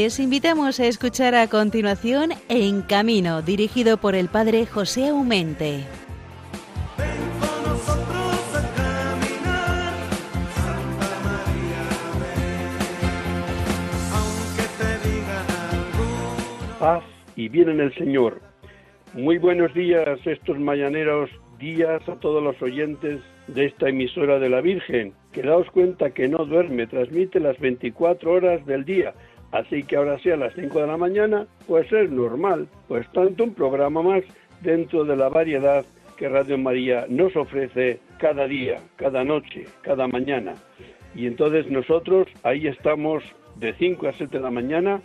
Les invitamos a escuchar a continuación En Camino, dirigido por el padre José Aumente. Paz y bien en el Señor. Muy buenos días estos mañaneros días a todos los oyentes de esta emisora de la Virgen, que daos cuenta que no duerme, transmite las 24 horas del día, Así que ahora sí a las 5 de la mañana, pues es normal, pues tanto un programa más dentro de la variedad que Radio María nos ofrece cada día, cada noche, cada mañana. Y entonces nosotros ahí estamos de 5 a 7 de la mañana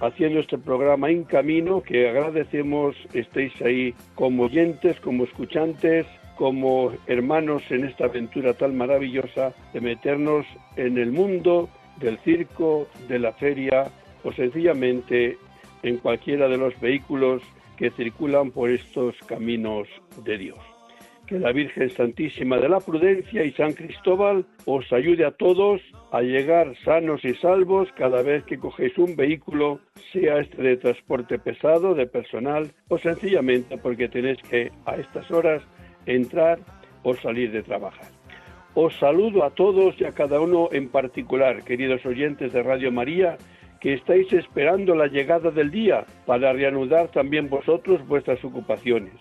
haciendo este programa en camino que agradecemos estéis ahí como oyentes, como escuchantes, como hermanos en esta aventura tan maravillosa de meternos en el mundo del circo, de la feria o sencillamente en cualquiera de los vehículos que circulan por estos caminos de Dios. Que la Virgen Santísima de la Prudencia y San Cristóbal os ayude a todos a llegar sanos y salvos cada vez que cogéis un vehículo, sea este de transporte pesado, de personal o sencillamente porque tenéis que a estas horas entrar o salir de trabajar. Os saludo a todos y a cada uno en particular, queridos oyentes de Radio María, que estáis esperando la llegada del día para reanudar también vosotros vuestras ocupaciones.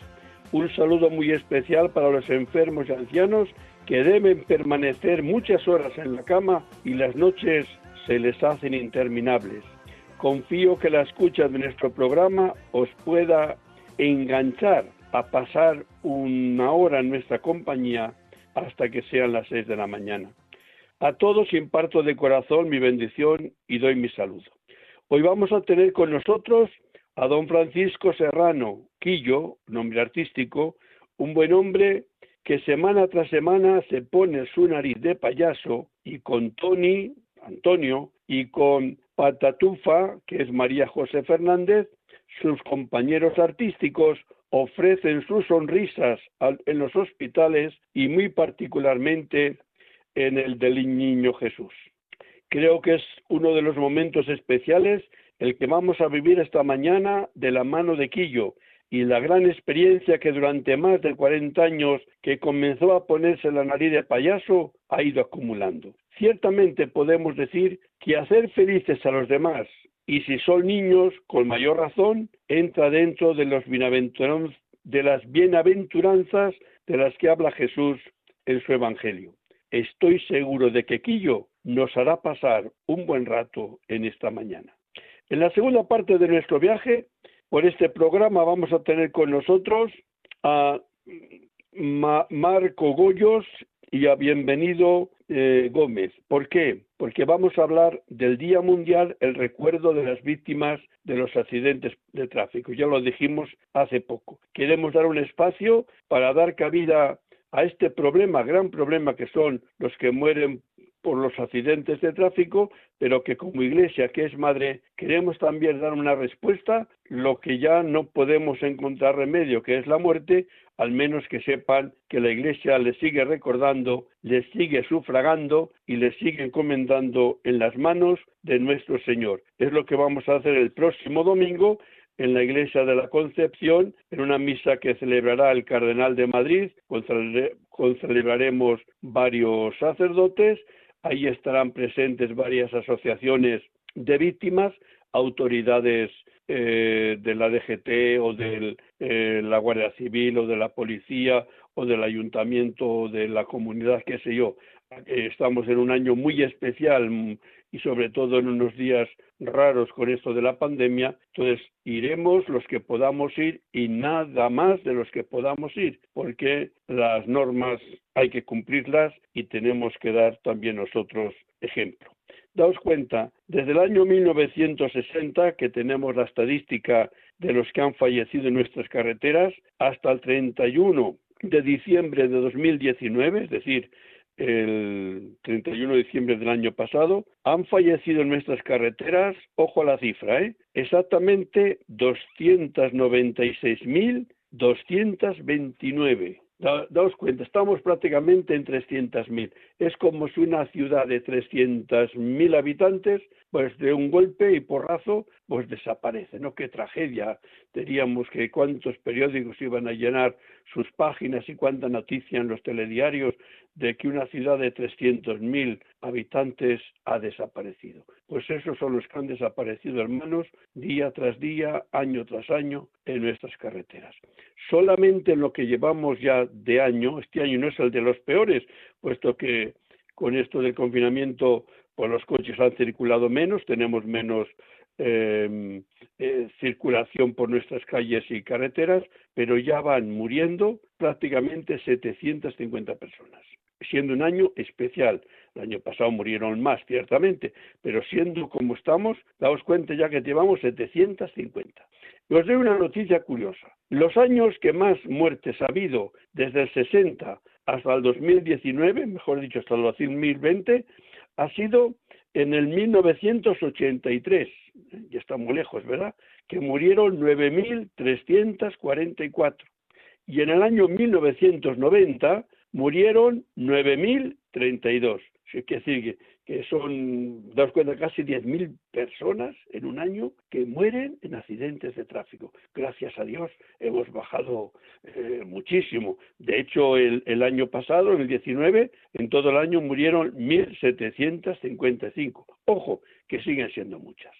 Un saludo muy especial para los enfermos y ancianos que deben permanecer muchas horas en la cama y las noches se les hacen interminables. Confío que la escucha de nuestro programa os pueda enganchar a pasar una hora en nuestra compañía hasta que sean las seis de la mañana. A todos imparto de corazón mi bendición y doy mi saludo. Hoy vamos a tener con nosotros a don Francisco Serrano Quillo, nombre artístico, un buen hombre que semana tras semana se pone su nariz de payaso y con Tony, Antonio, y con Patatufa, que es María José Fernández, sus compañeros artísticos ofrecen sus sonrisas en los hospitales y muy particularmente en el del Niño Jesús. Creo que es uno de los momentos especiales el que vamos a vivir esta mañana de la mano de Quillo y la gran experiencia que durante más de 40 años que comenzó a ponerse la nariz de payaso ha ido acumulando. Ciertamente podemos decir que hacer felices a los demás y si son niños, con mayor razón, entra dentro de, los de las bienaventuranzas de las que habla Jesús en su Evangelio. Estoy seguro de que Quillo nos hará pasar un buen rato en esta mañana. En la segunda parte de nuestro viaje, por este programa vamos a tener con nosotros a Marco Goyos y a Bienvenido eh, Gómez. ¿Por qué? Porque vamos a hablar del Día Mundial, el recuerdo de las víctimas de los accidentes de tráfico. Ya lo dijimos hace poco. Queremos dar un espacio para dar cabida a este problema, gran problema que son los que mueren por los accidentes de tráfico, pero que como iglesia, que es madre, queremos también dar una respuesta, lo que ya no podemos encontrar remedio, que es la muerte, al menos que sepan que la iglesia les sigue recordando, les sigue sufragando y les sigue encomendando en las manos de nuestro Señor. Es lo que vamos a hacer el próximo domingo en la iglesia de la Concepción, en una misa que celebrará el Cardenal de Madrid, celebraremos varios sacerdotes Ahí estarán presentes varias asociaciones de víctimas, autoridades eh, de la DGT o de eh, la Guardia Civil o de la policía o del ayuntamiento o de la comunidad, qué sé yo. Eh, estamos en un año muy especial y sobre todo en unos días raros con esto de la pandemia, entonces iremos los que podamos ir y nada más de los que podamos ir, porque las normas hay que cumplirlas y tenemos que dar también nosotros ejemplo. Daos cuenta, desde el año 1960 que tenemos la estadística de los que han fallecido en nuestras carreteras, hasta el 31 de diciembre de 2019, es decir, el 31 de diciembre del año pasado, han fallecido en nuestras carreteras, ojo a la cifra, ¿eh? exactamente 296.229. daos cuenta, estamos prácticamente en 300.000. es como si una ciudad de 300.000 habitantes, pues de un golpe y porrazo, pues desaparece, ¿no? Qué tragedia. Diríamos que cuántos periódicos iban a llenar sus páginas y cuánta noticia en los telediarios de que una ciudad de 300.000 habitantes ha desaparecido. Pues esos son los que han desaparecido, hermanos, día tras día, año tras año, en nuestras carreteras. Solamente en lo que llevamos ya de año, este año no es el de los peores, puesto que con esto del confinamiento, pues los coches han circulado menos, tenemos menos eh, eh, circulación por nuestras calles y carreteras, pero ya van muriendo prácticamente 750 personas siendo un año especial. El año pasado murieron más, ciertamente, pero siendo como estamos, daos cuenta ya que llevamos 750. Y os doy una noticia curiosa. Los años que más muertes ha habido desde el 60 hasta el 2019, mejor dicho, hasta el 2020, ha sido en el 1983, ya está muy lejos, ¿verdad? Que murieron 9.344. Y en el año 1990 murieron 9.032. Es decir, que, son, daos cuenta, casi 10.000 personas en un año que mueren en accidentes de tráfico. Gracias a Dios hemos bajado eh, muchísimo. De hecho, el, el, año pasado, en el 19, en todo el año murieron 1.755. Ojo, que siguen siendo muchas.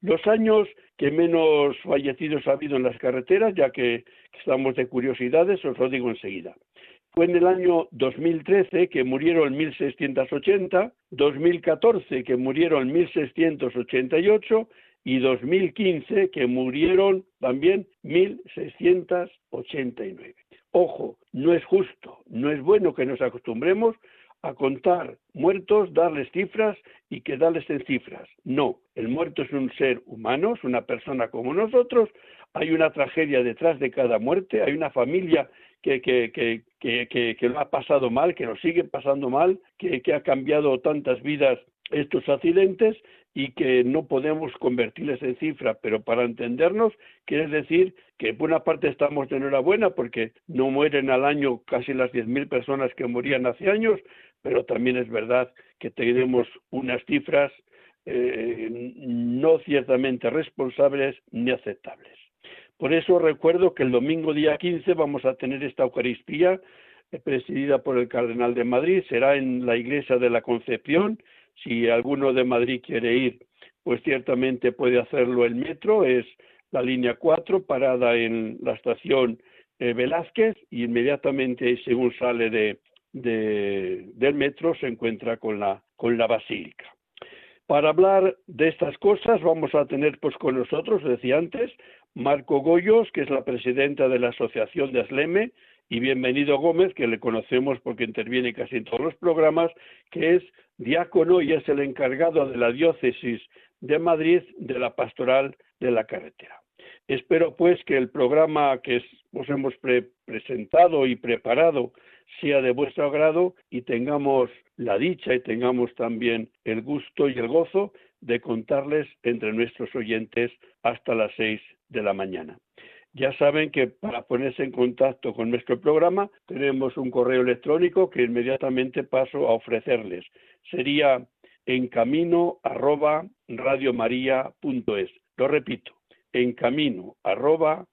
Los años que menos fallecidos ha habido en las carreteras, ya que estamos de curiosidades, os lo digo enseguida fue en el año 2013 que murieron 1.680, 2014 que murieron 1.688 y 2015 que murieron también 1.689. Ojo, no es justo, no es bueno que nos acostumbremos a contar muertos, darles cifras y quedarles en cifras. No, el muerto es un ser humano, es una persona como nosotros, hay una tragedia detrás de cada muerte, hay una familia que, que, que, que, lo ha pasado mal, que lo sigue pasando mal, que, ha cambiado tantas vidas estos accidentes y que no podemos convertirles en cifra, pero para entendernos quiere decir que por una parte estamos de enhorabuena porque no mueren al año casi las 10.000 personas que morían hace años, pero también es verdad que tenemos unas cifras eh, no ciertamente responsables ni aceptables. Por eso recuerdo que el domingo día 15 vamos a tener esta Eucaristía eh, presidida por el Cardenal de Madrid, será en la Iglesia de la Concepción. Si alguno de Madrid quiere ir, pues ciertamente puede hacerlo el metro, es la línea 4, parada en la estación eh, Velázquez, y inmediatamente, según sale de, del metro, se encuentra con la, con la basílica. Para hablar de estas cosas vamos a tener pues con nosotros, decía antes, Marco Goyos, que es la presidenta de la Asociación de Asleme, y Bienvenido Gómez, que le conocemos porque interviene casi en todos los programas, que es diácono y es el encargado de la diócesis de Madrid de la pastoral de la carretera. Espero pues que el programa que os hemos presentado y preparado sea de vuestro agrado y tengamos la dicha y tengamos también el gusto y el gozo de contarles entre nuestros oyentes hasta las seis de la mañana. Ya saben que para ponerse en contacto con nuestro programa tenemos un correo electrónico que inmediatamente paso a ofrecerles. Sería en camino arroba. Lo repito, en camino arroba.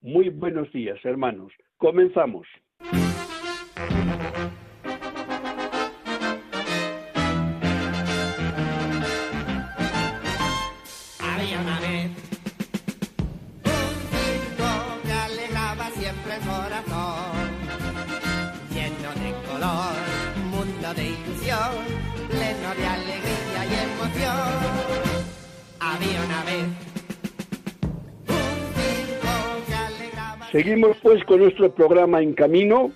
Muy buenos días, hermanos. Comenzamos. Seguimos pues con nuestro programa En Camino.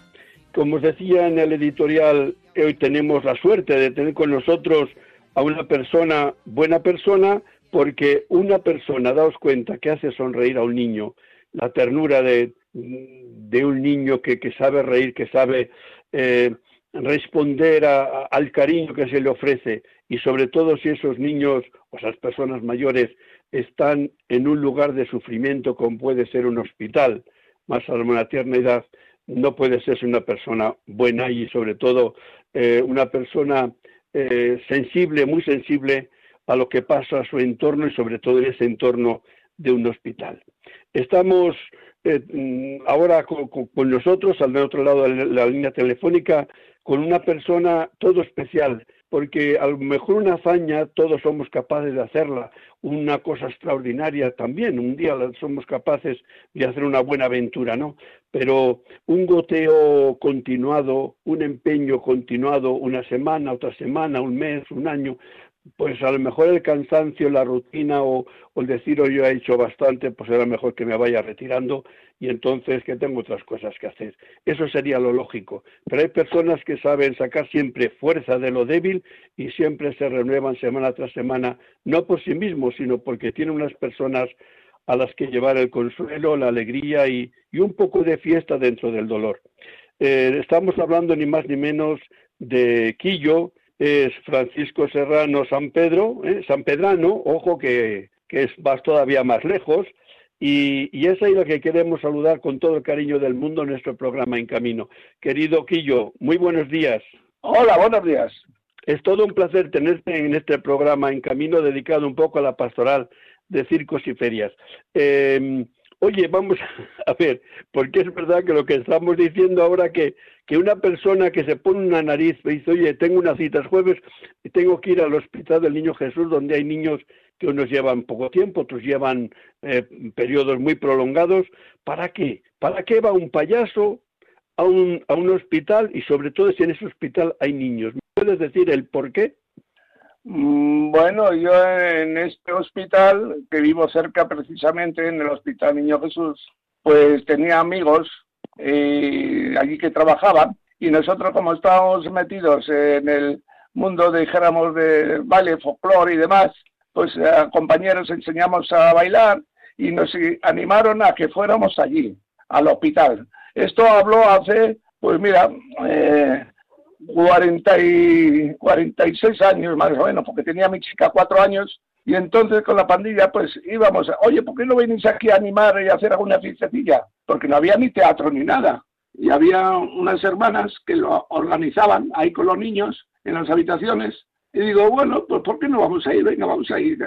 Como os decía en el editorial, hoy tenemos la suerte de tener con nosotros a una persona, buena persona, porque una persona, daos cuenta, que hace sonreír a un niño, la ternura de, un niño que, sabe reír, que sabe eh, responder al cariño que se le ofrece y sobre todo si esos niños o esas personas mayores están en un lugar de sufrimiento como puede ser un hospital, más a una tierna edad, no puede ser una persona buena y sobre todo eh, una persona eh, sensible, muy sensible a lo que pasa a su entorno y sobre todo en ese entorno de un hospital. Estamos eh, mm, ahora con, nosotros, al otro lado de la línea telefónica, con una persona todo especial, porque a lo mejor una hazaña todos somos capaces de hacerla, una cosa extraordinaria también, un día somos capaces de hacer una buena aventura, ¿no? Pero un goteo continuado, un empeño continuado, una semana, otra semana, un mes, un año, pues a lo mejor el cansancio, la rutina o, el decir, hoy yo he hecho bastante, pues era mejor que me vaya retirando y entonces que tengo otras cosas que hacer. Eso sería lo lógico. Pero hay personas que saben sacar siempre fuerza de lo débil y siempre se renuevan semana tras semana, no por sí mismos, sino porque tienen unas personas a las que llevar el consuelo, la alegría y, un poco de fiesta dentro del dolor. Eh, estamos hablando ni más ni menos de Quillo, es Francisco Serrano San Pedro, ¿eh? San Pedrano, ojo que, es, vas todavía más lejos, y, y, es ahí lo que queremos saludar con todo el cariño del mundo en nuestro programa En Camino. Querido Quillo, muy buenos días. Hola, buenos días. Es todo un placer tenerte en este programa En Camino dedicado un poco a la pastoral de circos y ferias. Eh, Oye, vamos a ver, porque es verdad que lo que estamos diciendo ahora que, que una persona que se pone una nariz y dice, oye, tengo una cita el jueves y tengo que ir al hospital del Niño Jesús donde hay niños que unos llevan poco tiempo, otros llevan eh, periodos muy prolongados, ¿para qué? ¿Para qué va un payaso a un, a un hospital y sobre todo si en ese hospital hay niños? ¿Me puedes decir el por qué? Mm, bueno, yo en este hospital, que vivo cerca precisamente, en el Hospital Niño Jesús, pues tenía amigos eh, allí que trabajaban y nosotros como estábamos metidos en el mundo, dijéramos, de baile, folclore y demás, pues a compañeros enseñamos a bailar y nos animaron a que fuéramos allí, al hospital. Esto habló hace, pues mira, eh, 40 y 46 años más o menos, porque tenía mi chica cuatro años, y entonces con la pandilla pues íbamos, a, oye, ¿por qué no venís aquí a animar y hacer alguna fiestecilla? Porque no había ni teatro ni nada. Y había unas hermanas que lo organizaban ahí con los niños en las habitaciones. Y digo, bueno, pues ¿por qué no vamos a ir? Venga, vamos a ir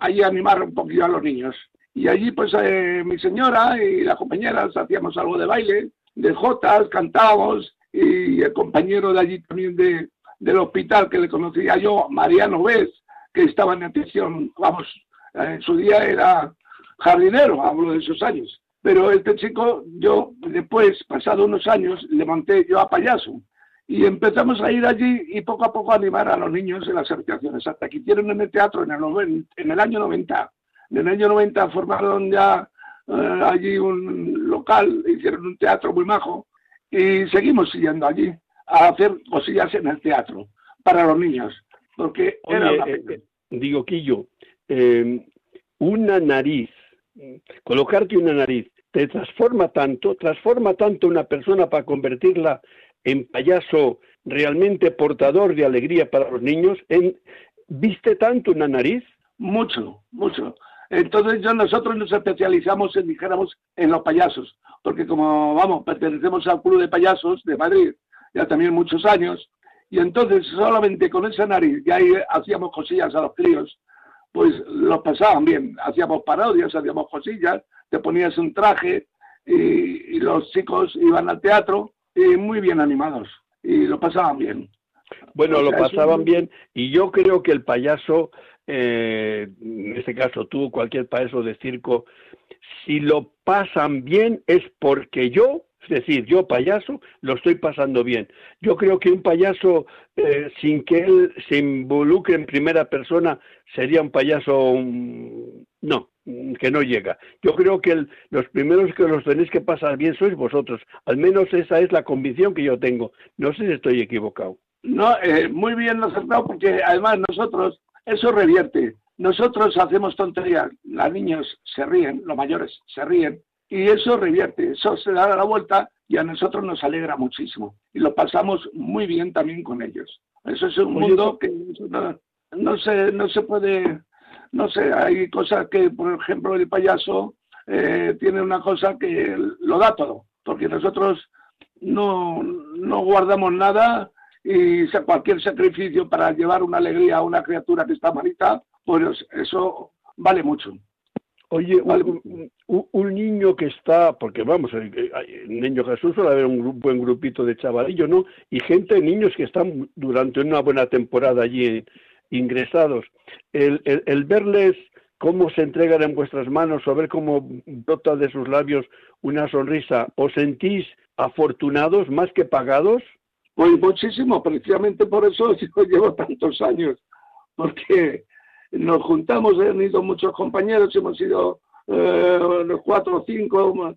ahí a animar un poquito a los niños. Y allí pues eh, mi señora y las compañeras hacíamos algo de baile, de jotas, cantábamos y el compañero de allí también de, del hospital que le conocía yo, Mariano Vez, que estaba en atención, vamos, en su día era jardinero, hablo de esos años. Pero este chico, yo después, pasado unos años, le monté yo a payaso. Y empezamos a ir allí y poco a poco a animar a los niños en las habitaciones, hasta que hicieron en el teatro en el, en el año 90. En el año 90 formaron ya eh, allí un local, hicieron un teatro muy majo, y seguimos yendo allí a hacer cosillas en el teatro para los niños, porque era eh, eh, digo, Quillo, eh, una nariz, colocarte una nariz, te transforma tanto, transforma tanto una persona para convertirla en payaso realmente portador de alegría para los niños, en, ¿viste tanto una nariz? Mucho, mucho. Entonces nosotros nos especializamos en, dijéramos, en los payasos, porque como, vamos, pertenecemos al Club de Payasos de Madrid, ya también muchos años, y entonces solamente con esa nariz, ya ahí hacíamos cosillas a los críos, pues los pasaban bien, hacíamos parodias, hacíamos cosillas, te ponías un traje y, los chicos iban al teatro y muy bien animados y lo pasaban bien. Bueno, lo pasaban bien y yo creo que el payaso eh, en este caso tú, cualquier payaso de circo, si lo pasan bien es porque yo, es decir, yo payaso, lo estoy pasando bien. Yo creo que un payaso, eh, sin que él se involucre en primera persona, sería un payaso, no, que no llega. Yo creo que los primeros que los tenéis que pasar bien sois vosotros. Al menos esa es la convicción que yo tengo. No sé si estoy equivocado. No, eh, muy bien acertado porque además nosotros eso revierte. Nosotros hacemos tonterías, los niños se ríen, los mayores se ríen, y eso revierte, eso se da la vuelta y a nosotros nos alegra muchísimo. Y lo pasamos muy bien también con ellos. Eso es un mundo que no, se, no se puede, no sé, hay cosas que, por ejemplo, el payaso eh, tiene una cosa que lo da todo, porque nosotros no, no guardamos nada y cualquier sacrificio para llevar una alegría a una criatura que está malita, pues eso vale mucho. Oye, un, niño que está, porque vamos, el, niño Jesús suele haber un buen grupito de chavalillos, ¿no? Y gente, niños que están durante una buena temporada allí ingresados. El, el, verles cómo se entregan en vuestras manos o ver cómo brota de sus labios una sonrisa, ¿os sentís afortunados más que pagados? Pues muchísimo, precisamente por eso yo llevo tantos años, porque nos juntamos, han ido muchos compañeros, hemos ido eh, cuatro o cinco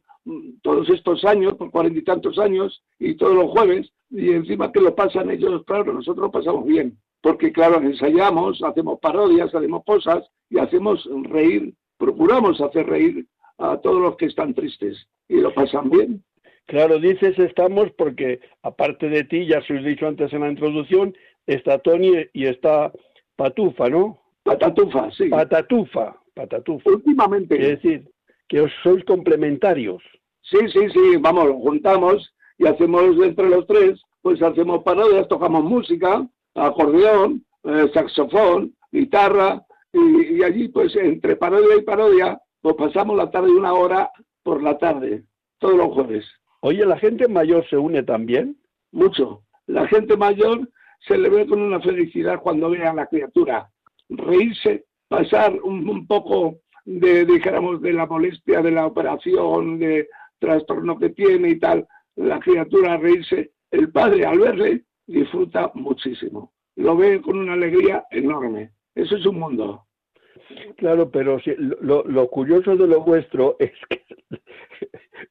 todos estos años, por cuarenta y tantos años, y todos los jueves, y encima que lo pasan ellos, claro, nosotros lo pasamos bien, porque claro, ensayamos, hacemos parodias, hacemos cosas y hacemos reír, procuramos hacer reír a todos los que están tristes y lo pasan bien. Claro, dices estamos porque aparte de ti, ya os he dicho antes en la introducción, está Tony y está Patufa, ¿no? Patatufa, sí. Patatufa, patatufa. Últimamente. Es decir, que os sois complementarios. Sí, sí, sí, vamos, juntamos y hacemos entre los tres, pues hacemos parodias, tocamos música, acordeón, eh, saxofón, guitarra, y, allí pues entre parodia y parodia, pues pasamos la tarde una hora por la tarde, todos los jueves. Oye, ¿la gente mayor se une también? Mucho. La gente mayor se le ve con una felicidad cuando ve a la criatura reírse, pasar un, poco de, dijéramos, de la molestia de la operación, de trastorno que tiene y tal, la criatura reírse, el padre al verle disfruta muchísimo, lo ve con una alegría enorme. Eso es un mundo. Claro, pero lo, lo, curioso de lo vuestro es que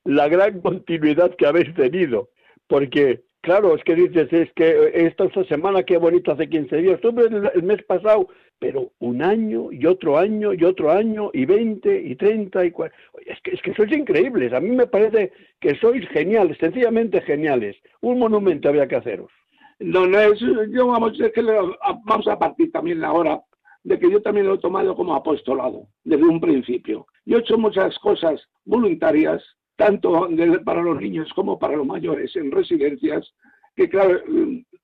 la gran continuidad que habéis tenido, porque Claro, es que dices, es que esta, esta semana qué bonito hace 15 días, estuve el, mes pasado, pero un año y otro año y otro año y 20 y 30 y 40. Es que, es que sois increíbles, a mí me parece que sois geniales, sencillamente geniales. Un monumento había que haceros. No, no, es, yo vamos, que vamos a partir también la hora de que yo también lo he tomado como apostolado desde un principio. Yo he hecho muchas cosas voluntarias tanto para los niños como para los mayores en residencias, que claro,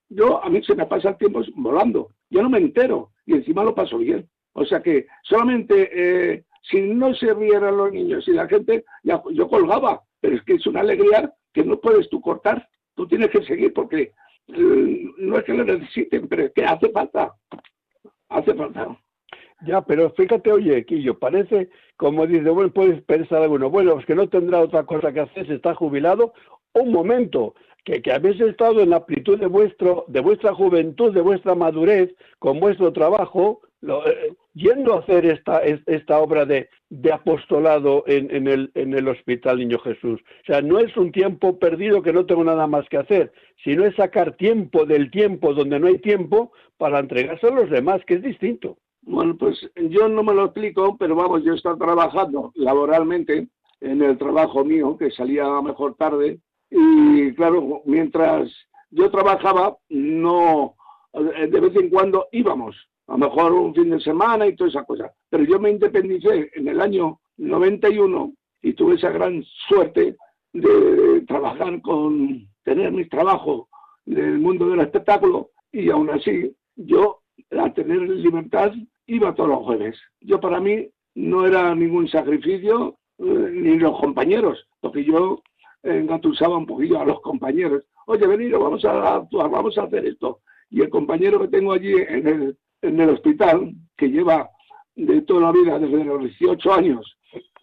yo a mí se me pasa el tiempo volando, yo no me entero y encima lo paso bien. O sea que solamente eh, si no se rieran los niños y la gente, yo colgaba, pero es que es una alegría que no puedes tú cortar, tú tienes que seguir porque eh, no es que lo necesiten, pero es que hace falta, hace falta. Ya, pero fíjate, oye, Quillo, parece como dice, bueno, puedes pensar alguno, bueno, es que no tendrá otra cosa que hacer, se está jubilado. Un momento, que, que habéis estado en la amplitud de, vuestro, de vuestra juventud, de vuestra madurez, con vuestro trabajo, eh, yendo a hacer esta, esta obra de, de apostolado en, en, el, en el Hospital Niño Jesús. O sea, no es un tiempo perdido que no tengo nada más que hacer, sino es sacar tiempo del tiempo donde no hay tiempo para entregarse a los demás, que es distinto. Bueno, pues yo no me lo explico, pero vamos, yo he estado trabajando laboralmente en el trabajo mío, que salía mejor tarde, y claro, mientras yo trabajaba, no, de vez en cuando íbamos, a lo mejor un fin de semana y toda esa cosa, pero yo me independicé en el año 91 y tuve esa gran suerte de trabajar con, tener mi trabajo del mundo del espectáculo, y aún así yo a tener libertad iba todos los jueves. Yo para mí no era ningún sacrificio, eh, ni los compañeros, porque yo engatusaba un poquillo a los compañeros. Oye, venido, vamos a actuar, vamos a hacer esto. Y el compañero que tengo allí en el, en el hospital, que lleva de toda la vida, desde los 18 años,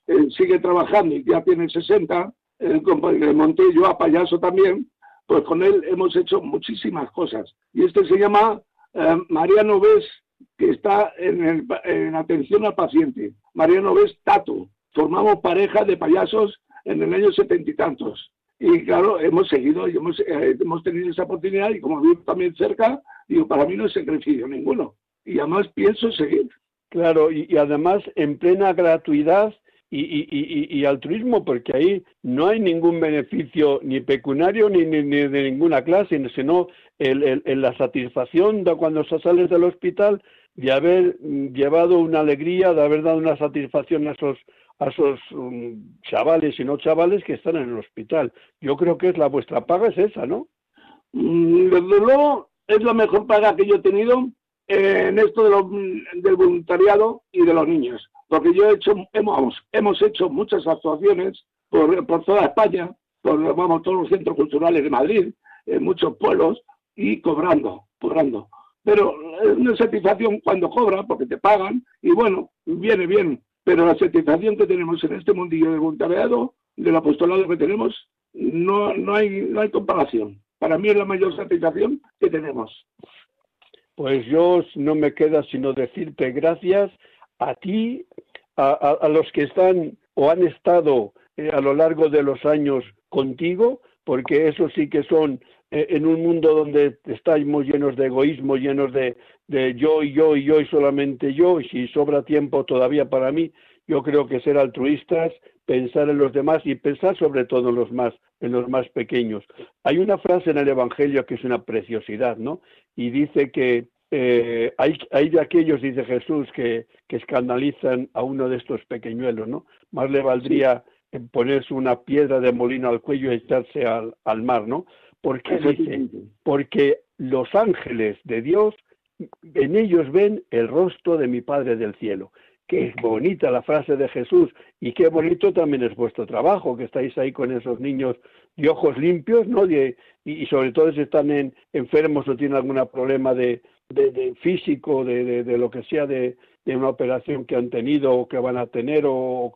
eh, sigue trabajando y ya tiene 60, el compañero monté yo a payaso también, pues con él hemos hecho muchísimas cosas. Y este se llama eh, Mariano Ves que está en, atención al paciente. Mariano Ves Tato. Formamos pareja de payasos en el año setenta y tantos. Y claro, hemos seguido y hemos, eh, hemos tenido esa oportunidad y como vivo también cerca, digo, para mí no es sacrificio ninguno. Y además pienso seguir. Claro, y, además en plena gratuidad y, y, y, altruismo, porque ahí no hay ningún beneficio ni pecuniario ni, ni, de ninguna clase, sino el, el, la satisfacción de cuando sales del hospital de haber llevado una alegría, de haber dado una satisfacción a esos, a esos um, chavales y no chavales que están en el hospital. Yo creo que es la vuestra paga es esa, ¿no? Mm, desde luego es la mejor paga que yo he tenido en esto del voluntariado y de los niños, porque yo he hecho, hemos, hemos hecho muchas actuaciones por, toda España, por vamos, todos los centros culturales de Madrid, en muchos pueblos, y cobrando, cobrando. Pero es una satisfacción cuando cobra, porque te pagan, y bueno, viene bien. Pero la satisfacción que tenemos en este mundillo de voluntariado, del apostolado que tenemos, no, no, hay, no hay comparación. Para mí es la mayor satisfacción que tenemos. Pues yo no me queda sino decirte gracias a ti, a, los que están o han estado eh, a lo largo de los años contigo, porque eso sí que son eh, en un mundo donde estamos llenos de egoísmo, llenos de, de, yo y yo y yo y solamente yo, y si sobra tiempo todavía para mí, yo creo que ser altruistas, pensar en los demás y pensar sobre todo en los más, en los más pequeños. Hay una frase en el Evangelio que es una preciosidad, ¿no? Y dice que eh, hay, hay, de aquellos, dice Jesús, que, que, escandalizan a uno de estos pequeñuelos, ¿no? Más le valdría ponerse una piedra de molino al cuello y echarse al, al mar, ¿no? ¿Por qué dice? Porque los ángeles de Dios, en ellos ven el rostro de mi Padre del cielo. Qué bonita la frase de Jesús y qué bonito también es vuestro trabajo, que estáis ahí con esos niños de ojos limpios, ¿no? y, sobre todo si están en, enfermos o tienen algún problema de, físico, de, lo que sea, de, una operación que han tenido o que van a tener o,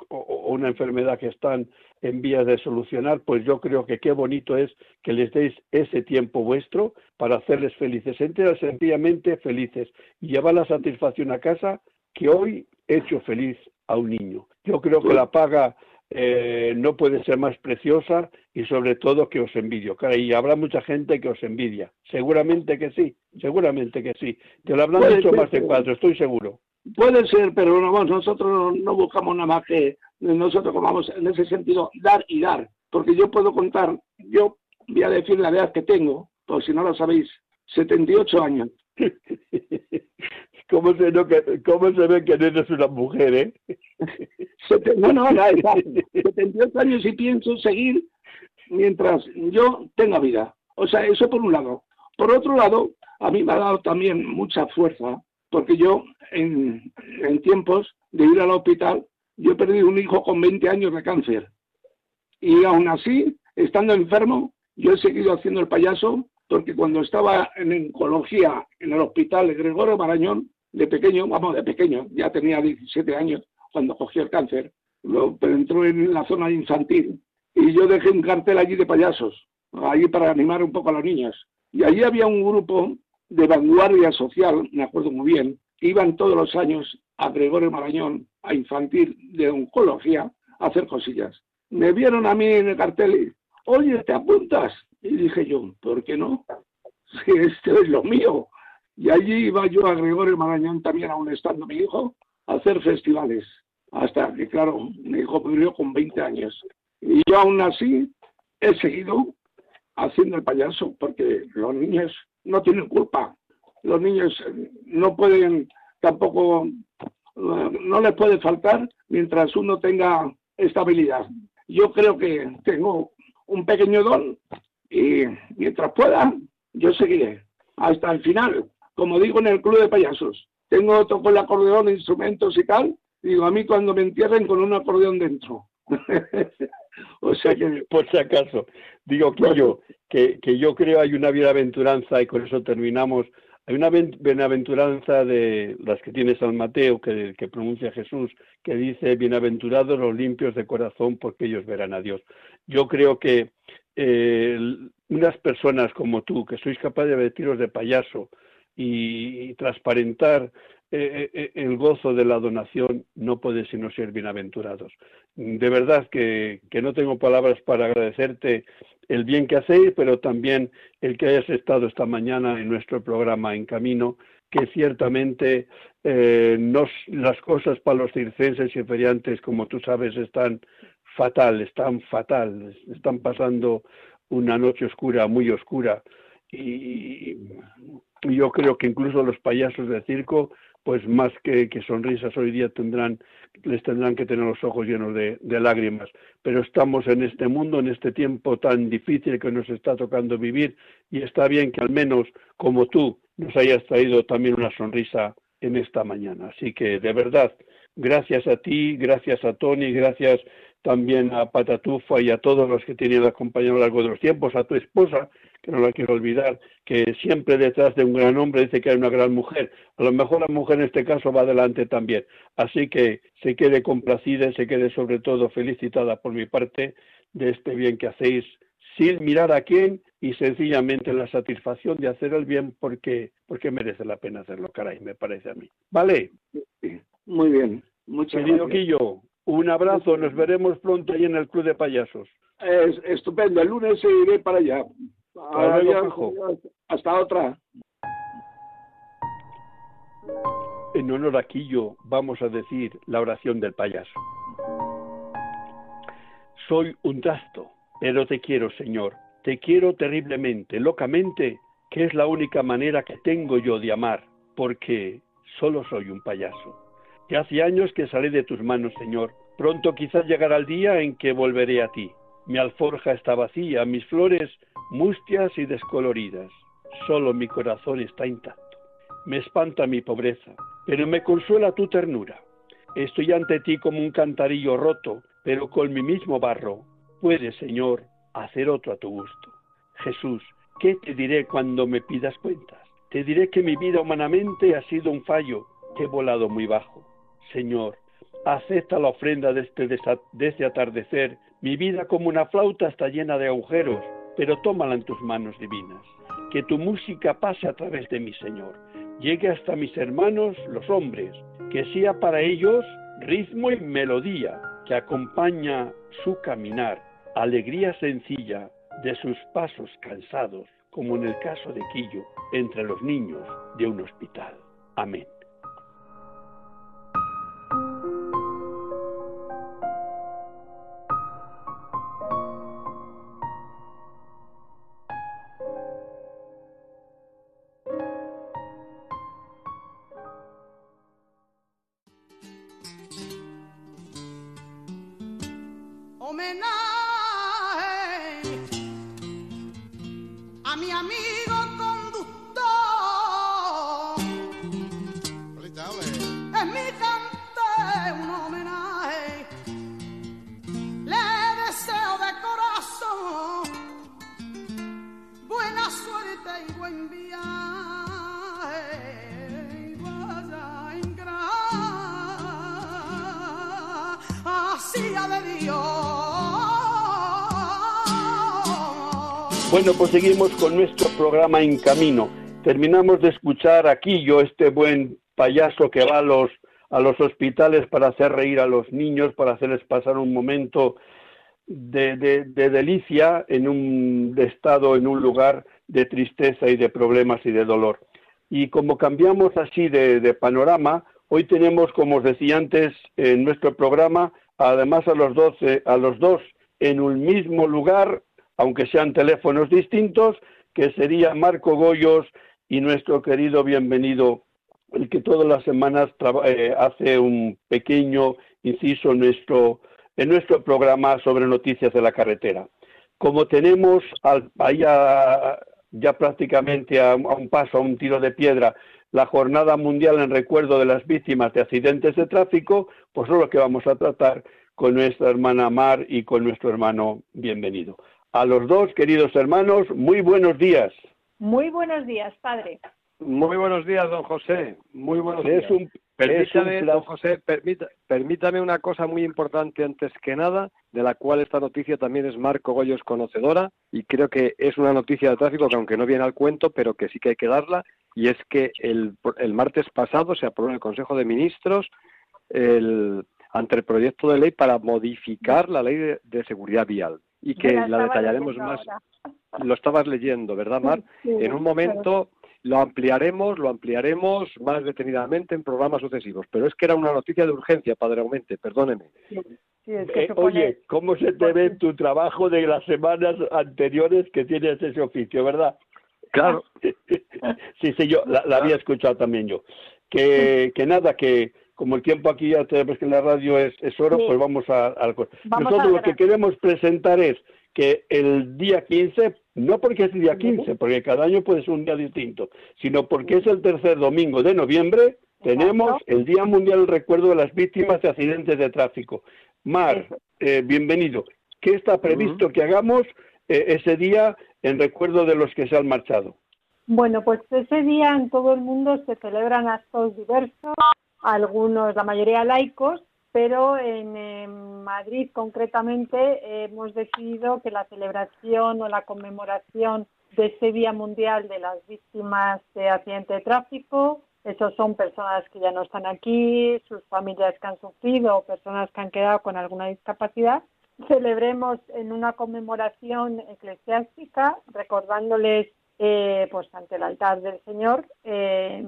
una enfermedad que están en vías de solucionar, pues yo creo que qué bonito es que les deis ese tiempo vuestro para hacerles felices, enteras sencillamente felices y llevar la satisfacción a casa que hoy he hecho feliz a un niño. Yo creo que la paga eh, no puede ser más preciosa y sobre todo que os envidio. Y habrá mucha gente que os envidia. Seguramente que sí, seguramente que sí. Te lo habrán dicho más de cuatro, estoy seguro. Puede ser, pero no, nosotros no buscamos nada más que nosotros vamos en ese sentido dar y dar. Porque yo puedo contar, yo voy a decir la edad que tengo, por si no lo sabéis, 78 años. ¿Cómo se, ¿Cómo se ve que no eres una mujer, eh? No, no, no, 78 años y pienso seguir mientras yo tenga vida. O sea, eso por un lado. Por otro lado, a mí me ha dado también mucha fuerza, porque yo en, en tiempos de ir al hospital, yo he perdido un hijo con 20 años de cáncer. Y aún así, estando enfermo, yo he seguido haciendo el payaso, porque cuando estaba en oncología en el hospital de Gregorio Marañón, de pequeño, vamos, de pequeño, ya tenía 17 años cuando cogió el cáncer, lo, pero entró en la zona infantil y yo dejé un cartel allí de payasos, allí para animar un poco a los niños. Y allí había un grupo de vanguardia social, me acuerdo muy bien, iban todos los años a Gregorio Marañón, a infantil de oncología, a hacer cosillas. Me vieron a mí en el cartel y, oye, ¿te apuntas? Y dije yo, ¿por qué no? Si esto es lo mío. Y allí iba yo a Gregorio Marañón también, aún estando mi hijo, a hacer festivales. Hasta que, claro, mi hijo murió con 20 años. Y yo aún así he seguido haciendo el payaso porque los niños no tienen culpa. Los niños no pueden tampoco, no les puede faltar mientras uno tenga estabilidad. Yo creo que tengo un pequeño don y mientras pueda, yo seguiré hasta el final como digo en el club de payasos, tengo otro con el acordeón, instrumentos y tal, digo, a mí cuando me entierren con un acordeón dentro. o sea que... Por si acaso, digo que yo, que, que yo creo hay una bienaventuranza, y con eso terminamos, hay una bienaventuranza de las que tiene San Mateo, que, que pronuncia Jesús, que dice, bienaventurados los limpios de corazón, porque ellos verán a Dios. Yo creo que eh, unas personas como tú, que sois capaces de vestiros de payaso, y, transparentar eh, eh, el gozo de la donación no puede sino ser bienaventurados. De verdad que, no tengo palabras para agradecerte el bien que hacéis, pero también el que hayas estado esta mañana en nuestro programa En Camino, que ciertamente eh, las cosas para los circenses y feriantes, como tú sabes, están fatal, están fatal, están pasando una noche oscura, muy oscura, y yo creo que incluso los payasos de circo pues más que, sonrisas hoy día tendrán, les tendrán que tener los ojos llenos de, lágrimas. Pero estamos en este mundo, en este tiempo tan difícil que nos está tocando vivir y está bien que al menos como tú nos hayas traído también una sonrisa en esta mañana. Así que de verdad, gracias a ti, gracias a Tony, gracias también a Patatufa y a todos los que tenían acompañado a lo largo de los tiempos, a tu esposa, que no la quiero olvidar, que siempre detrás de un gran hombre dice que hay una gran mujer. A lo mejor la mujer en este caso va adelante también. Así que se quede complacida y se quede sobre todo felicitada por mi parte de este bien que hacéis sin mirar a quién y sencillamente la satisfacción de hacer el bien porque, porque merece la pena hacerlo, caray, me parece a mí. ¿Vale? Muy bien. Muchas Querido Quillo, un abrazo, nos veremos pronto ahí en el Club de Payasos. Es, estupendo, el lunes iré para allá. Hasta otra. En honor a Quillo vamos a decir la oración del payaso. Soy un trasto, pero te quiero, Señor. Te quiero terriblemente, locamente, que es la única manera que tengo yo de amar, porque solo soy un payaso. Que hace años que salí de tus manos, Señor. Pronto quizás llegará el día en que volveré a ti. Mi alforja está vacía, mis flores mustias y descoloridas. Solo mi corazón está intacto. Me espanta mi pobreza, pero me consuela tu ternura. Estoy ante ti como un cantarillo roto, pero con mi mismo barro. Puedes, Señor, hacer otro a tu gusto. Jesús, ¿qué te diré cuando me pidas cuentas? Te diré que mi vida humanamente ha sido un fallo, que he volado muy bajo. Señor, acepta la ofrenda de este, de este atardecer. Mi vida como una flauta está llena de agujeros pero tómala en tus manos divinas. Que tu música pase a través de mi Señor, llegue hasta mis hermanos los hombres, que sea para ellos ritmo y melodía que acompaña su caminar, alegría sencilla de sus pasos cansados, como en el caso de Quillo, entre los niños de un hospital. Amén. Bueno, pues seguimos con nuestro programa En Camino. Terminamos de escuchar aquí yo este buen payaso que va a los, a los hospitales para hacer reír a los niños, para hacerles pasar un momento de, de, delicia en un estado, en un lugar de tristeza y de problemas y de dolor. Y como cambiamos así de, de panorama, hoy tenemos, como os decía antes, en nuestro programa, además a los, a los dos en un mismo lugar, aunque sean teléfonos distintos, que sería Marco Goyos y nuestro querido bienvenido, el que todas las semanas eh, hace un pequeño inciso en nuestro, en nuestro programa sobre noticias de la carretera. Como tenemos al, ya prácticamente a, un paso, a un tiro de piedra, la Jornada Mundial en recuerdo de las víctimas de accidentes de tráfico, pues es lo que vamos a tratar con nuestra hermana Mar y con nuestro hermano Bienvenido. A los dos, queridos hermanos, muy buenos días. Muy buenos días, padre. Muy buenos días, don José. Muy buenos días. Un, permítame, don José, permítame una cosa muy importante antes que nada, de la cual esta noticia también es Marco Goyos conocedora, y creo que es una noticia de tráfico que aunque no viene al cuento, pero que sí que hay que darla, y es que el, martes pasado se aprobó en el Consejo de Ministros el, ante el proyecto de ley para modificar la ley de seguridad vial y que la, detallaremos más. Lo estabas leyendo, ¿verdad, Mar? en un momento lo ampliaremos, lo ampliaremos más detenidamente en programas sucesivos, pero es que era una noticia de urgencia, Padre Aumente, perdóneme. Eh, oye, ¿cómo se te ve tu trabajo de las semanas anteriores que tienes ese oficio, verdad? Claro. sí, sí, yo la, había escuchado también yo. que, que nada, que como el tiempo aquí ya tenemos que la radio es, oro, pues vamos a, al Nosotros lo que queremos presentar es que el día 15, no porque es el día 15, porque cada año puede ser un día distinto, sino porque es el tercer domingo de noviembre, tenemos el Día Mundial del Recuerdo de las Víctimas de Accidentes de Tráfico. Mar, eh, bienvenido. ¿Qué está previsto que hagamos eh, ese día en recuerdo de los que se han marchado? Bueno, pues ese día en todo el mundo se celebran actos diversos, algunos, la mayoría laicos, pero en, Madrid concretamente hemos decidido que la celebración o la conmemoración de ese Día Mundial de las Víctimas de Accidente de Tráfico, esos son personas que ya no están aquí, sus familias que han sufrido, personas que han quedado con alguna discapacidad, celebremos en una conmemoración eclesiástica recordándoles eh, pues ante el altar del Señor eh,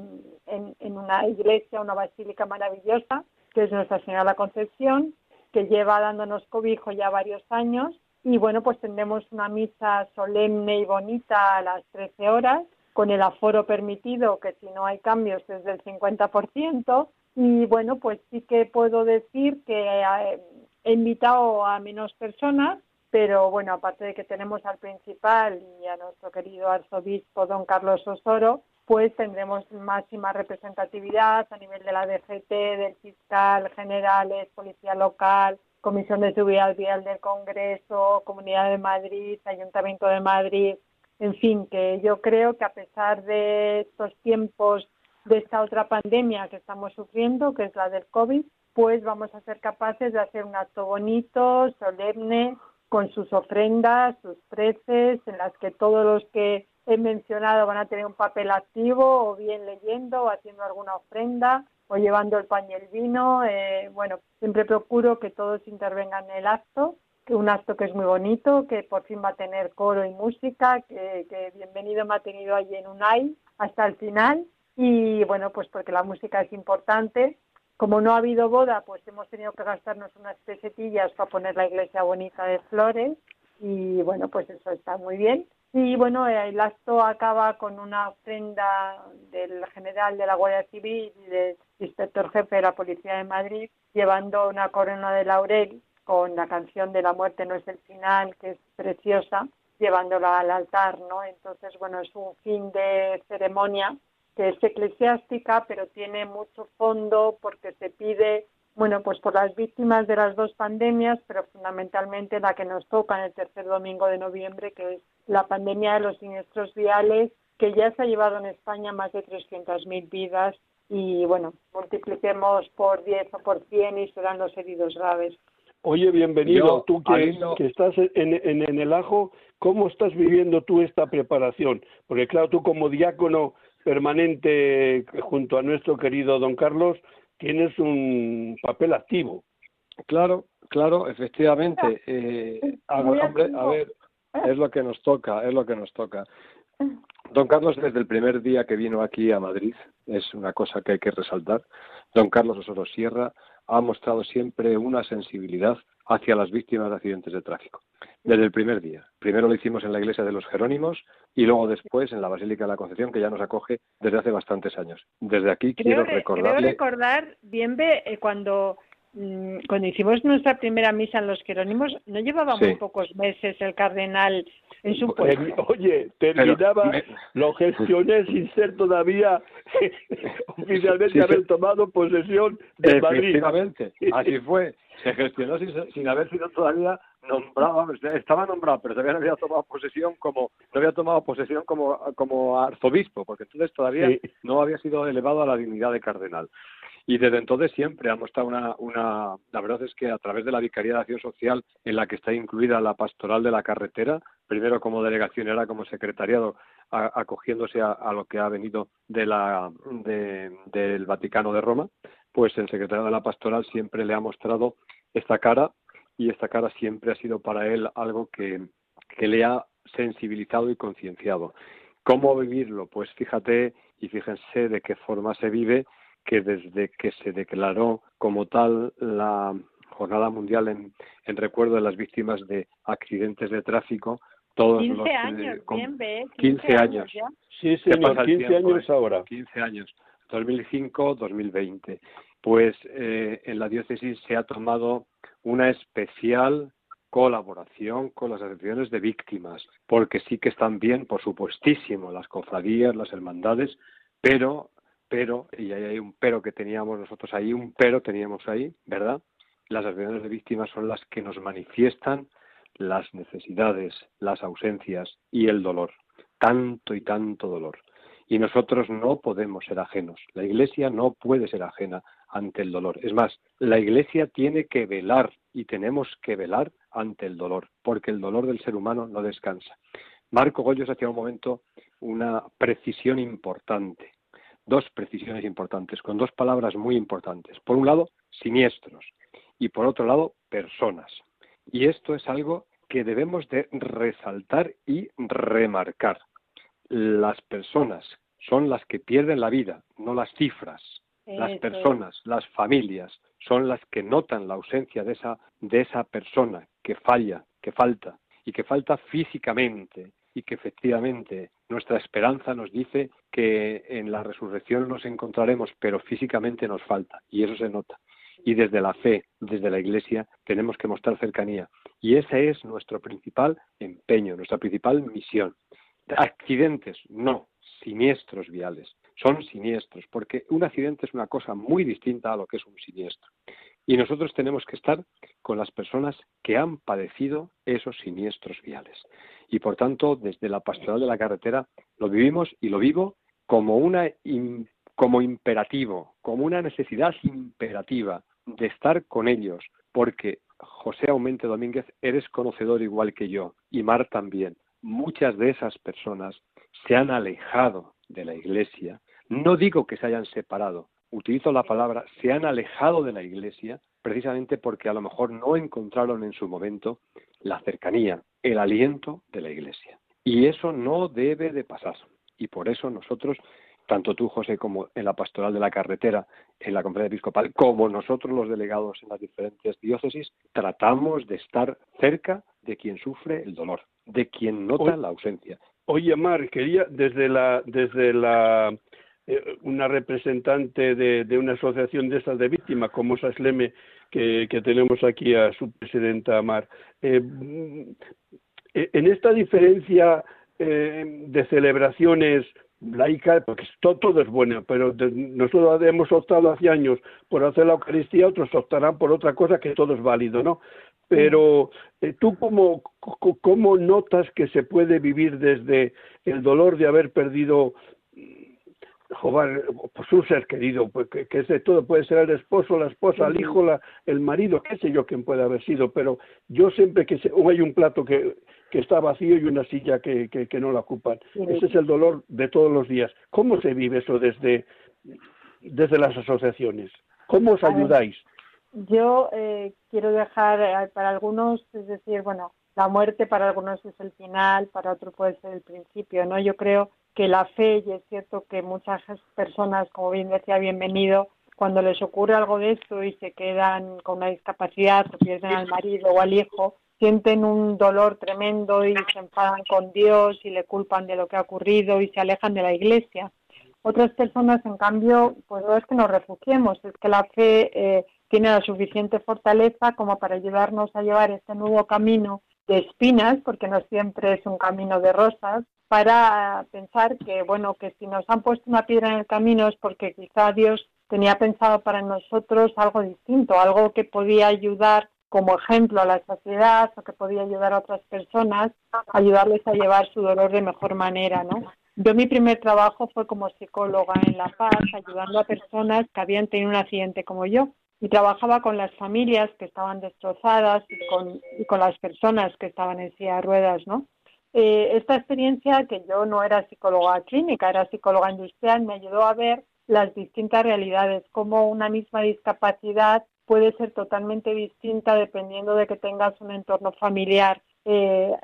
en, una iglesia, una basílica maravillosa, que es Nuestra Señora la Concepción, que lleva dándonos cobijo ya varios años. Y bueno, pues tendremos una misa solemne y bonita a las 13 horas, con el aforo permitido, que si no hay cambios es del 50%. Y bueno, pues sí que puedo decir que eh, he invitado a menos personas, pero bueno, aparte de que tenemos al principal y a nuestro querido arzobispo don Carlos Osoro, pues tendremos máxima representatividad a nivel de la DGT, del fiscal, generales, policía local, Comisión de Seguridad Vial del Congreso, Comunidad de Madrid, Ayuntamiento de Madrid, en fin, que yo creo que a pesar de estos tiempos de esta otra pandemia que estamos sufriendo, que es la del COVID, pues vamos a ser capaces de hacer un acto bonito, solemne, con sus ofrendas, sus preces, en las que todos los que he mencionado van a tener un papel activo, o bien leyendo, o haciendo alguna ofrenda, o llevando el pan vino. Eh, bueno, siempre procuro que todos intervengan en el acto, que un acto que es muy bonito, que por fin va a tener coro y música, que, que bienvenido me ha tenido allí en UNAI hasta el final. Y bueno, pues porque la música es importante como no ha habido boda, pues hemos tenido que gastarnos unas pesetillas para poner la iglesia bonita de flores y bueno, pues eso está muy bien. Y bueno, el acto acaba con una ofrenda del general de la Guardia Civil y del inspector jefe de la Policía de Madrid, llevando una corona de laurel con la canción de la muerte no es el final, que es preciosa, llevándola al altar, ¿no? Entonces, bueno, es un fin de ceremonia que es eclesiástica, pero tiene mucho fondo porque se pide, bueno, pues por las víctimas de las dos pandemias, pero fundamentalmente la que nos toca en el tercer domingo de noviembre, que es la pandemia de los siniestros viales, que ya se ha llevado en España más de 300.000 vidas y, bueno, multipliquemos por 10 o por 100 y serán los heridos graves. Oye, bienvenido. tú que, que estás en, en, en, el ajo, ¿cómo estás viviendo tú esta preparación? Porque claro, tú como diácono permanente junto a nuestro querido don Carlos, tienes un papel activo. Claro, claro, efectivamente. Eh, a, hombre, a ver, es lo que nos toca, es lo que nos toca. Don Carlos, desde el primer día que vino aquí a Madrid, es una cosa que hay que resaltar, don Carlos Osoro Sierra ha mostrado siempre una sensibilidad hacia las víctimas de accidentes de tráfico. Desde el primer día. Primero lo hicimos en la iglesia de los Jerónimos y luego después en la Basílica de la Concepción, que ya nos acoge desde hace bastantes años. Desde aquí quiero recordarle... Quiero recordar, bien, eh, cuando mm, cuando hicimos nuestra primera misa en los Jerónimos, no llevaba muy pocos meses el cardenal en su puesto. Oye, terminaba, lo gestioné sin ser todavía oficialmente haber tomado posesión de Madrid. Efectivamente, así fue se gestionó sin, haber sido todavía nombrado, estaba nombrado, pero todavía no había tomado posesión como, no había tomado posesión como, como arzobispo, porque entonces todavía no había sido elevado a la dignidad de cardenal. Y desde entonces siempre ha mostrado una, una, la verdad es que a través de la Vicaría de Acción Social, en la que está incluida la pastoral de la carretera, primero como delegación ahora como secretariado, acogiéndose a, lo que ha venido de la, del Vaticano de Roma, pues el secretario de la pastoral siempre le ha mostrado esta cara y esta cara siempre ha sido para él algo que, que le ha sensibilizado y concienciado. ¿Cómo vivirlo? Pues fíjate y fíjense de qué forma se vive que desde que se declaró como tal la Jornada Mundial en, en recuerdo de las víctimas de accidentes de tráfico, todos 15 los años, bien, 15, años. Sí, señor, 15 años ahora. 15 años 2005-2020. Pues eh, en la diócesis se ha tomado una especial colaboración con las asociaciones de víctimas, porque sí que están bien, por supuestísimo, las cofradías, las hermandades, pero, pero, y ahí hay un pero que teníamos nosotros ahí, un pero teníamos ahí, ¿verdad? Las asociaciones de víctimas son las que nos manifiestan las necesidades, las ausencias y el dolor, tanto y tanto dolor. Y nosotros no podemos ser ajenos. La Iglesia no puede ser ajena ante el dolor. Es más, la Iglesia tiene que velar y tenemos que velar ante el dolor, porque el dolor del ser humano no descansa. Marco Goyos hacía un momento una precisión importante, dos precisiones importantes, con dos palabras muy importantes. Por un lado, siniestros y por otro lado, personas. Y esto es algo que debemos de resaltar y remarcar. Las personas son las que pierden la vida, no las cifras. Las personas, las familias, son las que notan la ausencia de esa, de esa persona que falla, que falta, y que falta físicamente, y que efectivamente nuestra esperanza nos dice que en la resurrección nos encontraremos, pero físicamente nos falta, y eso se nota. Y desde la fe, desde la Iglesia, tenemos que mostrar cercanía. Y ese es nuestro principal empeño, nuestra principal misión. Accidentes, no, siniestros viales. Son siniestros, porque un accidente es una cosa muy distinta a lo que es un siniestro. Y nosotros tenemos que estar con las personas que han padecido esos siniestros viales. Y por tanto, desde la pastoral de la carretera lo vivimos y lo vivo como una como imperativo, como una necesidad imperativa de estar con ellos, porque José Aumente Domínguez eres conocedor igual que yo y Mar también. Muchas de esas personas se han alejado de la Iglesia. No digo que se hayan separado, utilizo la palabra, se han alejado de la Iglesia precisamente porque a lo mejor no encontraron en su momento la cercanía, el aliento de la Iglesia. Y eso no debe de pasar. Y por eso nosotros, tanto tú, José, como en la pastoral de la carretera, en la conferencia episcopal, como nosotros los delegados en las diferentes diócesis, tratamos de estar cerca de quien sufre el dolor, de quien nota la ausencia. Oye, Mar, quería desde la desde la eh, una representante de, una asociación de estas de víctimas, como Sasleme, que, que tenemos aquí a su presidenta Mar. Eh, eh, en esta diferencia de celebraciones laicas, porque todo, es bueno, pero nosotros hemos optado hace años por hacer la Eucaristía, otros optarán por otra cosa que todo es válido, ¿no? Pero tú cómo, cómo notas que se puede vivir desde el dolor de haber perdido joder, pues un ser querido, pues que, es de todo, puede ser el esposo, la esposa, el hijo, la, el marido, qué sé yo quién puede haber sido, pero yo siempre que o hay un plato que, que está vacío y una silla que, que, no la ocupan. Ese es el dolor de todos los días. ¿Cómo se vive eso desde, desde las asociaciones? ¿Cómo os ayudáis? Yo eh, quiero dejar eh, para algunos, es decir, bueno, la muerte para algunos es el final, para otros puede ser el principio, ¿no? Yo creo que la fe, y es cierto que muchas personas, como bien decía, bienvenido, cuando les ocurre algo de esto y se quedan con una discapacidad o pierden al marido o al hijo, sienten un dolor tremendo y se enfadan con Dios y le culpan de lo que ha ocurrido y se alejan de la iglesia. Otras personas, en cambio, pues no es que nos refugiemos, es que la fe eh, tiene la suficiente fortaleza como para ayudarnos a llevar este nuevo camino de espinas, porque no siempre es un camino de rosas, para pensar que, bueno, que si nos han puesto una piedra en el camino es porque quizá Dios tenía pensado para nosotros algo distinto, algo que podía ayudar como ejemplo a la sociedad o que podía ayudar a otras personas, ayudarles a llevar su dolor de mejor manera, ¿no? Yo mi primer trabajo fue como psicóloga en La Paz, ayudando a personas que habían tenido un accidente como yo. Y trabajaba con las familias que estaban destrozadas y con, las personas que estaban en silla de ruedas, ¿no? Eh, esta experiencia, que yo no era psicóloga clínica, era psicóloga industrial, me ayudó a ver las distintas realidades, cómo una misma discapacidad puede ser totalmente distinta dependiendo de que tengas un entorno familiar eh,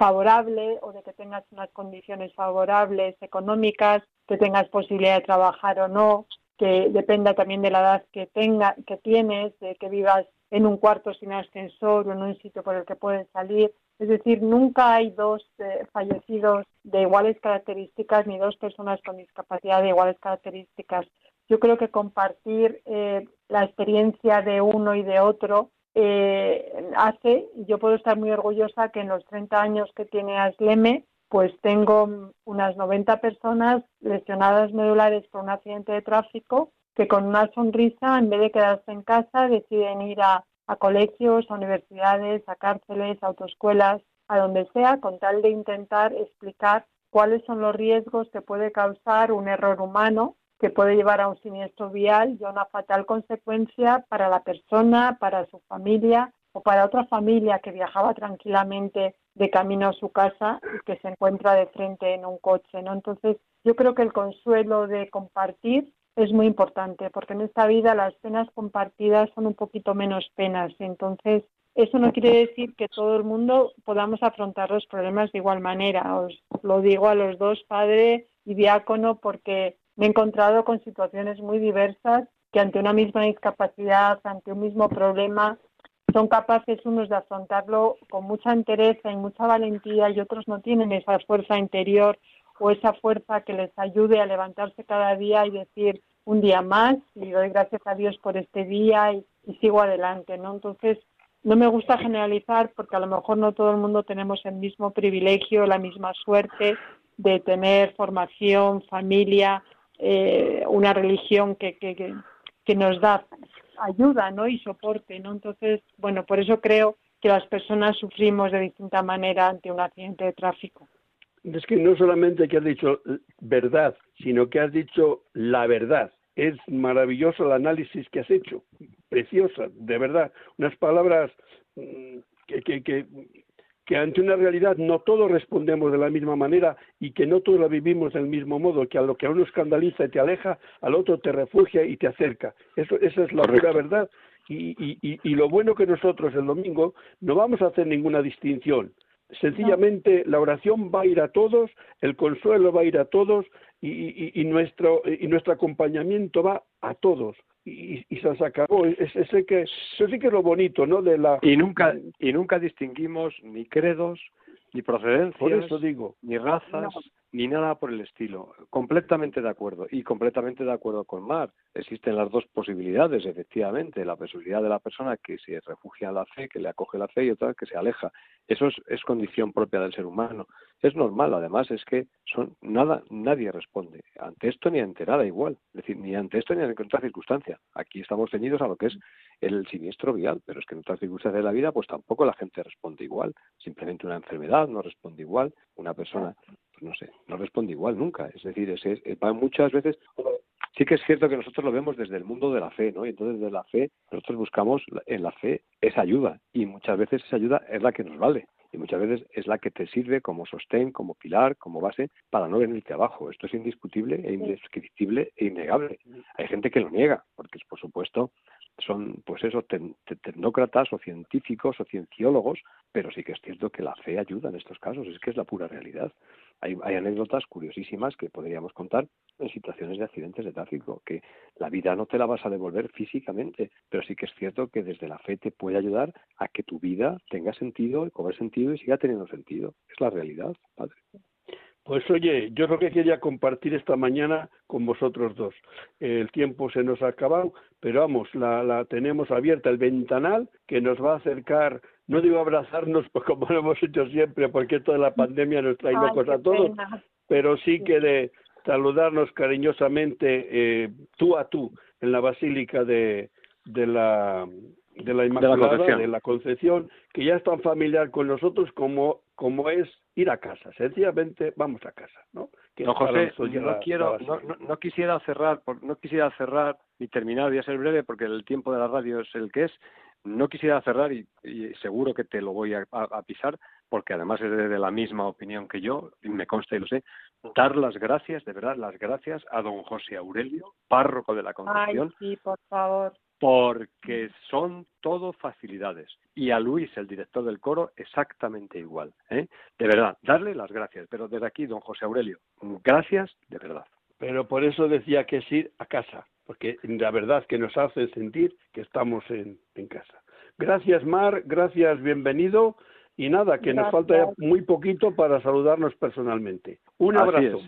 favorable o de que tengas unas condiciones favorables económicas, que tengas posibilidad de trabajar o no, que dependa también de la edad que tenga, que tienes, de que vivas en un cuarto sin ascensor o en un sitio por el que puedes salir. Es decir, nunca hay dos eh, fallecidos de iguales características ni dos personas con discapacidad de iguales características. Yo creo que compartir eh, la experiencia de uno y de otro eh, hace, yo puedo estar muy orgullosa que en los 30 años que tiene Asleme, pues tengo unas 90 personas lesionadas medulares por un accidente de tráfico que con una sonrisa, en vez de quedarse en casa, deciden ir a, colegios, a universidades, a cárceles, a autoescuelas, a donde sea, con tal de intentar explicar cuáles son los riesgos que puede causar un error humano que puede llevar a un siniestro vial y a una fatal consecuencia para la persona, para su familia o para otra familia que viajaba tranquilamente de camino a su casa y que se encuentra de frente en un coche, ¿no? Entonces, yo creo que el consuelo de compartir es muy importante, porque en esta vida las penas compartidas son un poquito menos penas. Entonces, eso no quiere decir que todo el mundo podamos afrontar los problemas de igual manera. Os lo digo a los dos, padre y diácono, porque me he encontrado con situaciones muy diversas que ante una misma discapacidad, ante un mismo problema, son capaces unos de afrontarlo con mucha entereza y mucha valentía y otros no tienen esa fuerza interior o esa fuerza que les ayude a levantarse cada día y decir un día más y doy gracias a Dios por este día y, y sigo adelante, ¿no? Entonces, no me gusta generalizar porque a lo mejor no todo el mundo tenemos el mismo privilegio, la misma suerte de tener formación, familia, eh, una religión que, que, que, nos da ayuda ¿no? y soporte. ¿no? Entonces, bueno, por eso creo que las personas sufrimos de distinta manera ante un accidente de tráfico. Es que no solamente que has dicho verdad, sino que has dicho la verdad. Es maravilloso el análisis que has hecho, preciosa, de verdad. Unas palabras mm, que, que, que, que ante una realidad no todos respondemos de la misma manera y que no todos la vivimos del mismo modo, que a lo que a uno escandaliza y te aleja, al otro te refugia y te acerca. Eso, esa es la pura verdad. Y, y, y, lo bueno que nosotros el domingo no vamos a hacer ninguna distinción. Sencillamente la oración va a ir a todos, el consuelo va a ir a todos y, nuestro, y nuestro acompañamiento va a todos y, y, se acabó. Ese que, eso sí que es lo bonito, ¿no? De la... Y nunca, y nunca distinguimos ni credos, ni procedencias, eso digo. ni razas, ni nada por el estilo. Completamente de acuerdo. Y completamente de acuerdo con Mar. Existen las dos posibilidades, efectivamente. La posibilidad de la persona que se refugia en la fe, que le acoge la fe, y otra que se aleja. Eso es, es condición propia del ser humano. Es normal, además, es que son nada, nadie responde ante esto ni ante nada igual. Es decir, ni ante esto ni ante otra circunstancia. Aquí estamos ceñidos a lo que es el siniestro vial, pero es que en otras circunstancias de la vida, pues tampoco la gente responde igual. Simplemente una enfermedad no responde igual. Una persona no sé, no responde igual nunca. Es decir, es, es, muchas veces sí que es cierto que nosotros lo vemos desde el mundo de la fe, ¿no? Y entonces desde la fe nosotros buscamos en la fe esa ayuda y muchas veces esa ayuda es la que nos vale y muchas veces es la que te sirve como sostén, como pilar, como base para no venirte abajo. Esto es indiscutible e indescriptible e innegable. Hay gente que lo niega, porque por supuesto son pues esos tecnócratas o científicos o cienciólogos, pero sí que es cierto que la fe ayuda en estos casos, es que es la pura realidad. Hay, hay, anécdotas curiosísimas que podríamos contar en situaciones de accidentes de tráfico, que la vida no te la vas a devolver físicamente, pero sí que es cierto que desde la fe te puede ayudar a que tu vida tenga sentido y cobre sentido y siga teniendo sentido. Es la realidad, padre. Pues oye, yo lo que quería compartir esta mañana con vosotros dos. El tiempo se nos ha acabado, pero vamos, la, la tenemos abierta, el ventanal que nos va a acercar, no digo abrazarnos pues como lo hemos hecho siempre, porque toda la pandemia nos trae locos a todos, pero sí que de saludarnos cariñosamente eh, tú a tú en la Basílica de, de la de la Inmaculada, de la, Concepción, que ya es tan familiar con nosotros como, como es ir a casa. Sencillamente vamos a casa, ¿no? Que no, José, no, quiero, no, no, quisiera cerrar, no quisiera cerrar y terminar, voy a ser breve porque el tiempo de la radio es el que es. No quisiera cerrar y, seguro que te lo voy a, pisar porque además es de la misma opinión que yo, y me consta y lo sé, dar las gracias, de verdad, las gracias a don José Aurelio, párroco de la Concepción. Ay, sí, por favor porque son todo facilidades. Y a Luis, el director del coro, exactamente igual. ¿eh? De verdad, darle las gracias. Pero desde aquí, don José Aurelio, gracias de verdad. Pero por eso decía que es ir a casa, porque la verdad que nos hace sentir que estamos en, en casa. Gracias, Mar, gracias, bienvenido. Y nada, que nos falta muy poquito para saludarnos personalmente. Un abrazo.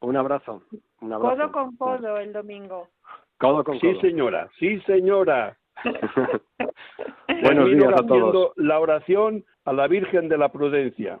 Un abrazo. Un abrazo. Codo con codo el domingo. Codo con codo. Sí, señora. Sí, señora. Buenos días a todos. La oración a la Virgen de la Prudencia.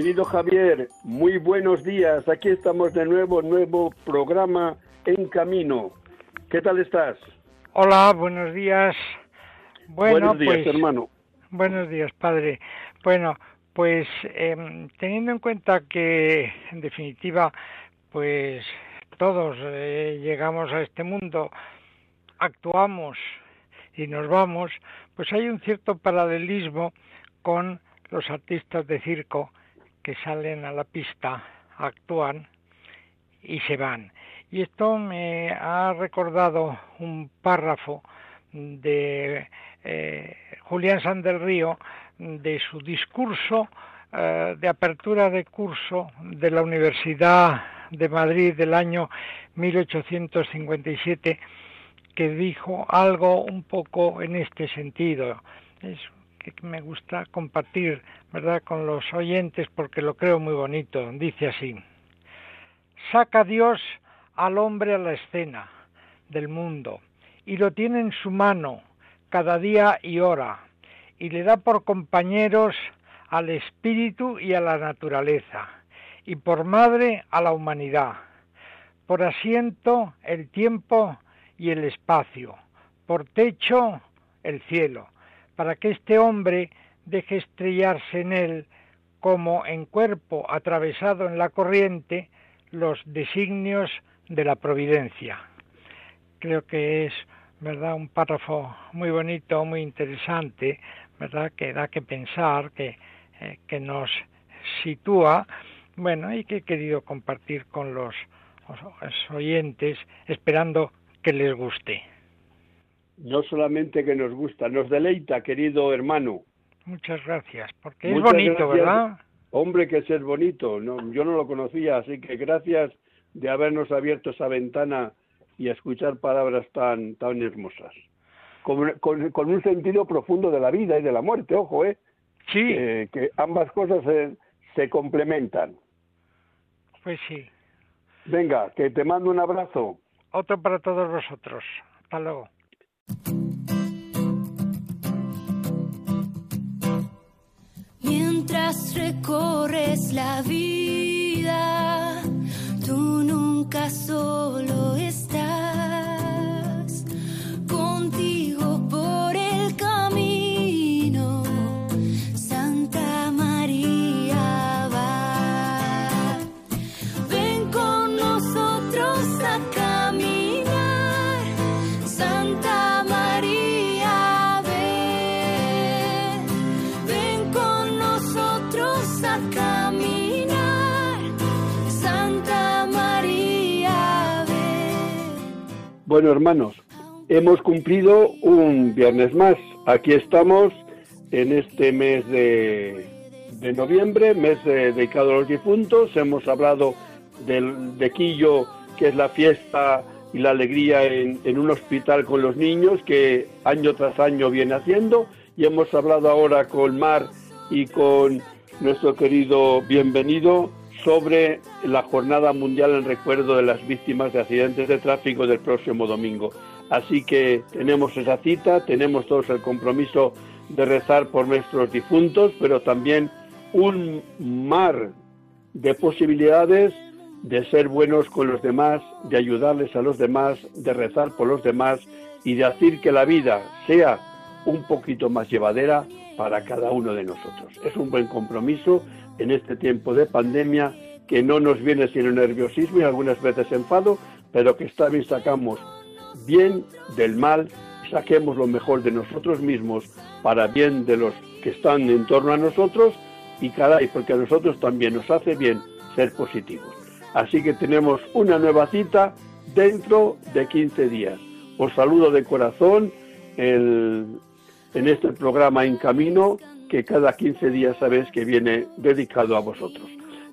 Querido Javier, muy buenos días. Aquí estamos de nuevo, nuevo programa en camino. ¿Qué tal estás? Hola, buenos días. buenos días, pues, hermano. Buenos días, padre. Bueno, pues em, teniendo en cuenta que, en definitiva, pues todos eh, llegamos a este mundo, actuamos y nos vamos, pues hay un cierto paralelismo con los artistas de circo que salen a la pista, actúan y se van. Y esto me ha recordado un párrafo de eh, Julián San del Río de su discurso eh, de apertura de curso de la Universidad de Madrid del año 1857 que dijo algo un poco en este sentido. Es que me gusta compartir, ¿verdad?, con los oyentes porque lo creo muy bonito. Dice así: Saca Dios al hombre a la escena del mundo y lo tiene en su mano cada día y hora y le da por compañeros al espíritu y a la naturaleza y por madre a la humanidad, por asiento el tiempo y el espacio, por techo el cielo para que este hombre deje estrellarse en él como en cuerpo atravesado en la corriente los designios de la providencia. Creo que es, ¿verdad?, un párrafo muy bonito, muy interesante, ¿verdad?, que da que pensar, que, eh, que nos sitúa, bueno, y que he querido compartir con los oyentes, esperando que les guste no solamente que nos gusta, nos deleita, querido hermano. Muchas gracias, porque es bonito, ¿verdad? Hombre, que es bonito. No, yo no lo conocía, así que gracias de habernos abierto esa ventana y escuchar palabras tan, tan hermosas. Con, con, un sentido profundo de la vida y de la muerte, ojo, ¿eh? Sí. que ambas cosas se, se complementan. Pues sí. Venga, que te mando un abrazo. Otro para todos vosotros. Hasta luego. Mientras recorres la vida, tú nunca solo estás Bueno, hermanos, hemos cumplido un viernes más. Aquí estamos en este mes de, noviembre, mes dedicado a los difuntos. Hemos hablado del, de Quillo, que es la fiesta y la alegría en, en, un hospital con los niños que año tras año viene haciendo. Y hemos hablado ahora con Mar y con nuestro querido bienvenido sobre la Jornada Mundial en recuerdo de las víctimas de accidentes de tráfico del próximo domingo. Así que tenemos esa cita, tenemos todos el compromiso de rezar por nuestros difuntos, pero también un mar de posibilidades de ser buenos con los demás, de ayudarles a los demás, de rezar por los demás y de hacer que la vida sea un poquito más llevadera para cada uno de nosotros. Es un buen compromiso en este tiempo de pandemia que no nos viene sin nerviosismo y algunas veces enfado, pero que está bien sacamos bien del mal, saquemos lo mejor de nosotros mismos para bien de los que están en torno a nosotros y caray, porque a nosotros también nos hace bien ser positivos. Así que tenemos una nueva cita dentro de 15 días. Os saludo de corazón en este programa En Camino, que cada 15 días sabéis que viene dedicado a vosotros.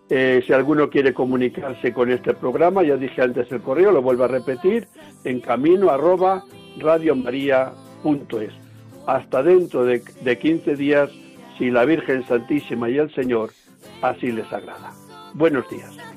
Eh, si alguno quiere comunicarse con este programa, ya dije antes el correo, lo vuelvo a repetir, en camino arroba radiomaria.es. Hasta dentro de, de 15 días, si la Virgen Santísima y el Señor así les agrada. Buenos días.